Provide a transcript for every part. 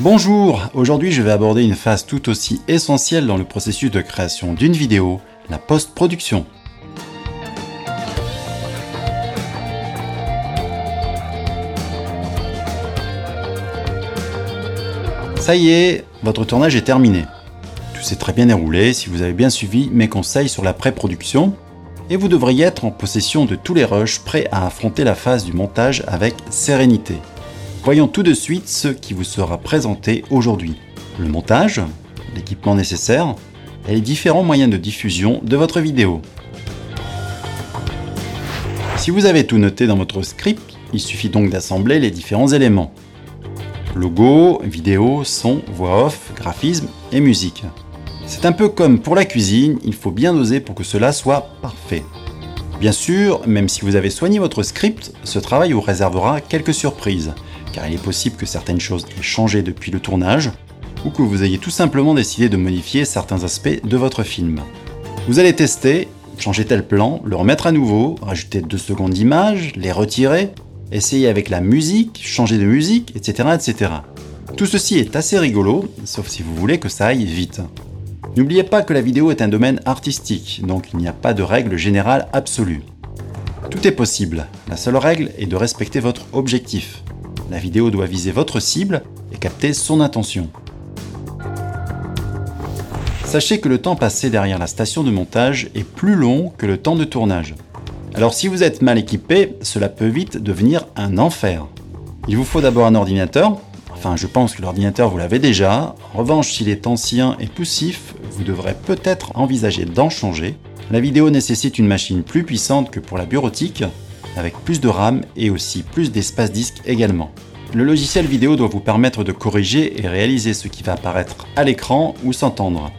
Bonjour, aujourd'hui je vais aborder une phase tout aussi essentielle dans le processus de création d'une vidéo, la post-production. Ça y est, votre tournage est terminé. Tout s'est très bien déroulé si vous avez bien suivi mes conseils sur la pré-production et vous devriez être en possession de tous les rushs prêts à affronter la phase du montage avec sérénité. Voyons tout de suite ce qui vous sera présenté aujourd'hui. Le montage, l'équipement nécessaire et les différents moyens de diffusion de votre vidéo. Si vous avez tout noté dans votre script, il suffit donc d'assembler les différents éléments. Logo, vidéo, son, voix off, graphisme et musique. C'est un peu comme pour la cuisine, il faut bien doser pour que cela soit parfait. Bien sûr, même si vous avez soigné votre script, ce travail vous réservera quelques surprises, car il est possible que certaines choses aient changé depuis le tournage, ou que vous ayez tout simplement décidé de modifier certains aspects de votre film. Vous allez tester, changer tel plan, le remettre à nouveau, rajouter deux secondes d'image, les retirer, Essayez avec la musique, changer de musique, etc., etc. Tout ceci est assez rigolo, sauf si vous voulez que ça aille vite. N'oubliez pas que la vidéo est un domaine artistique, donc il n'y a pas de règle générale absolue. Tout est possible, la seule règle est de respecter votre objectif. La vidéo doit viser votre cible et capter son intention. Sachez que le temps passé derrière la station de montage est plus long que le temps de tournage. Alors si vous êtes mal équipé, cela peut vite devenir un enfer. Il vous faut d'abord un ordinateur. Enfin, je pense que l'ordinateur vous l'avez déjà. En revanche, s'il est ancien et poussif, vous devrez peut-être envisager d'en changer. La vidéo nécessite une machine plus puissante que pour la bureautique, avec plus de RAM et aussi plus d'espace disque également. Le logiciel vidéo doit vous permettre de corriger et réaliser ce qui va apparaître à l'écran ou s'entendre.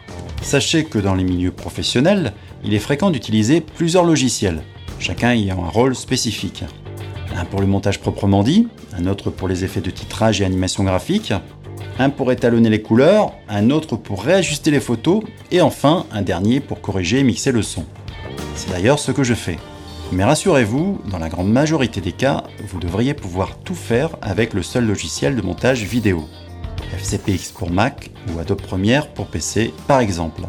Sachez que dans les milieux professionnels, il est fréquent d'utiliser plusieurs logiciels chacun ayant un rôle spécifique. Un pour le montage proprement dit, un autre pour les effets de titrage et animation graphique, un pour étalonner les couleurs, un autre pour réajuster les photos, et enfin un dernier pour corriger et mixer le son. C'est d'ailleurs ce que je fais. Mais rassurez-vous, dans la grande majorité des cas, vous devriez pouvoir tout faire avec le seul logiciel de montage vidéo. FCPX pour Mac ou Adobe Premiere pour PC par exemple.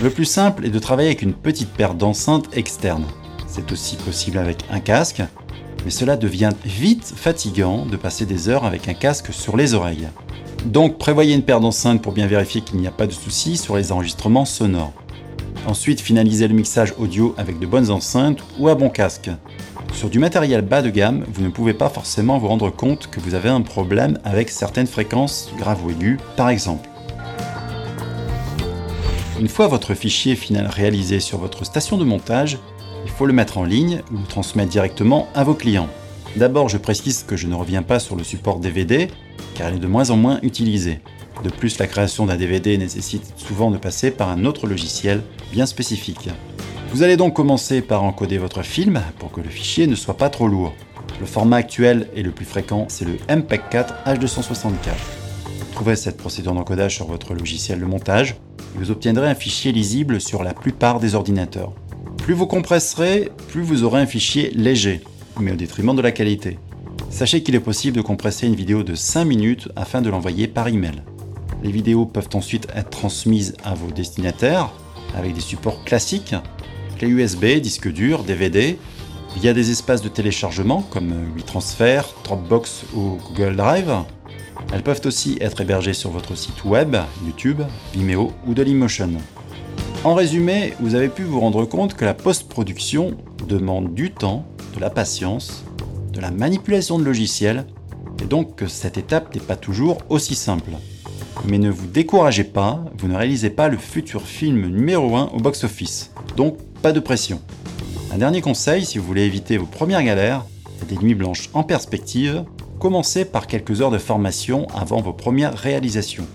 Le plus simple est de travailler avec une petite paire d'enceintes externes. C'est aussi possible avec un casque, mais cela devient vite fatigant de passer des heures avec un casque sur les oreilles. Donc prévoyez une paire d'enceintes pour bien vérifier qu'il n'y a pas de soucis sur les enregistrements sonores. Ensuite, finalisez le mixage audio avec de bonnes enceintes ou un bon casque. Sur du matériel bas de gamme, vous ne pouvez pas forcément vous rendre compte que vous avez un problème avec certaines fréquences graves ou aiguës, par exemple. Une fois votre fichier final réalisé sur votre station de montage, il faut le mettre en ligne ou le transmettre directement à vos clients. D'abord, je précise que je ne reviens pas sur le support DVD, car il est de moins en moins utilisé. De plus, la création d'un DVD nécessite souvent de passer par un autre logiciel bien spécifique. Vous allez donc commencer par encoder votre film pour que le fichier ne soit pas trop lourd. Le format actuel et le plus fréquent, c'est le MPEG-4 H264. Trouvez cette procédure d'encodage sur votre logiciel de montage vous obtiendrez un fichier lisible sur la plupart des ordinateurs. Plus vous compresserez, plus vous aurez un fichier léger, mais au détriment de la qualité. Sachez qu'il est possible de compresser une vidéo de 5 minutes afin de l'envoyer par email. Les vidéos peuvent ensuite être transmises à vos destinataires avec des supports classiques, clé USB, disque dur, DVD, via des espaces de téléchargement comme WeTransfer, Dropbox ou Google Drive, elles peuvent aussi être hébergées sur votre site web, YouTube, Vimeo ou Dailymotion. En résumé, vous avez pu vous rendre compte que la post-production demande du temps, de la patience, de la manipulation de logiciels, et donc que cette étape n'est pas toujours aussi simple. Mais ne vous découragez pas, vous ne réalisez pas le futur film numéro 1 au box-office, donc pas de pression. Un dernier conseil, si vous voulez éviter vos premières galères et des nuits blanches en perspective, Commencez par quelques heures de formation avant vos premières réalisations.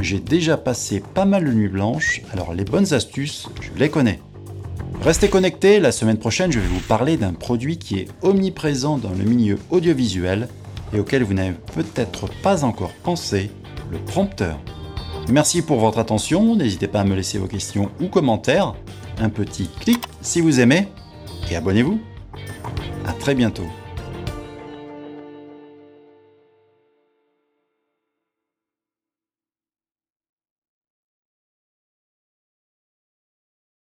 J'ai déjà passé pas mal de nuits blanches, alors les bonnes astuces, je les connais. Restez connectés, la semaine prochaine je vais vous parler d'un produit qui est omniprésent dans le milieu audiovisuel et auquel vous n'avez peut-être pas encore pensé, le prompteur. Merci pour votre attention, n'hésitez pas à me laisser vos questions ou commentaires, un petit clic si vous aimez, et abonnez-vous. A très bientôt.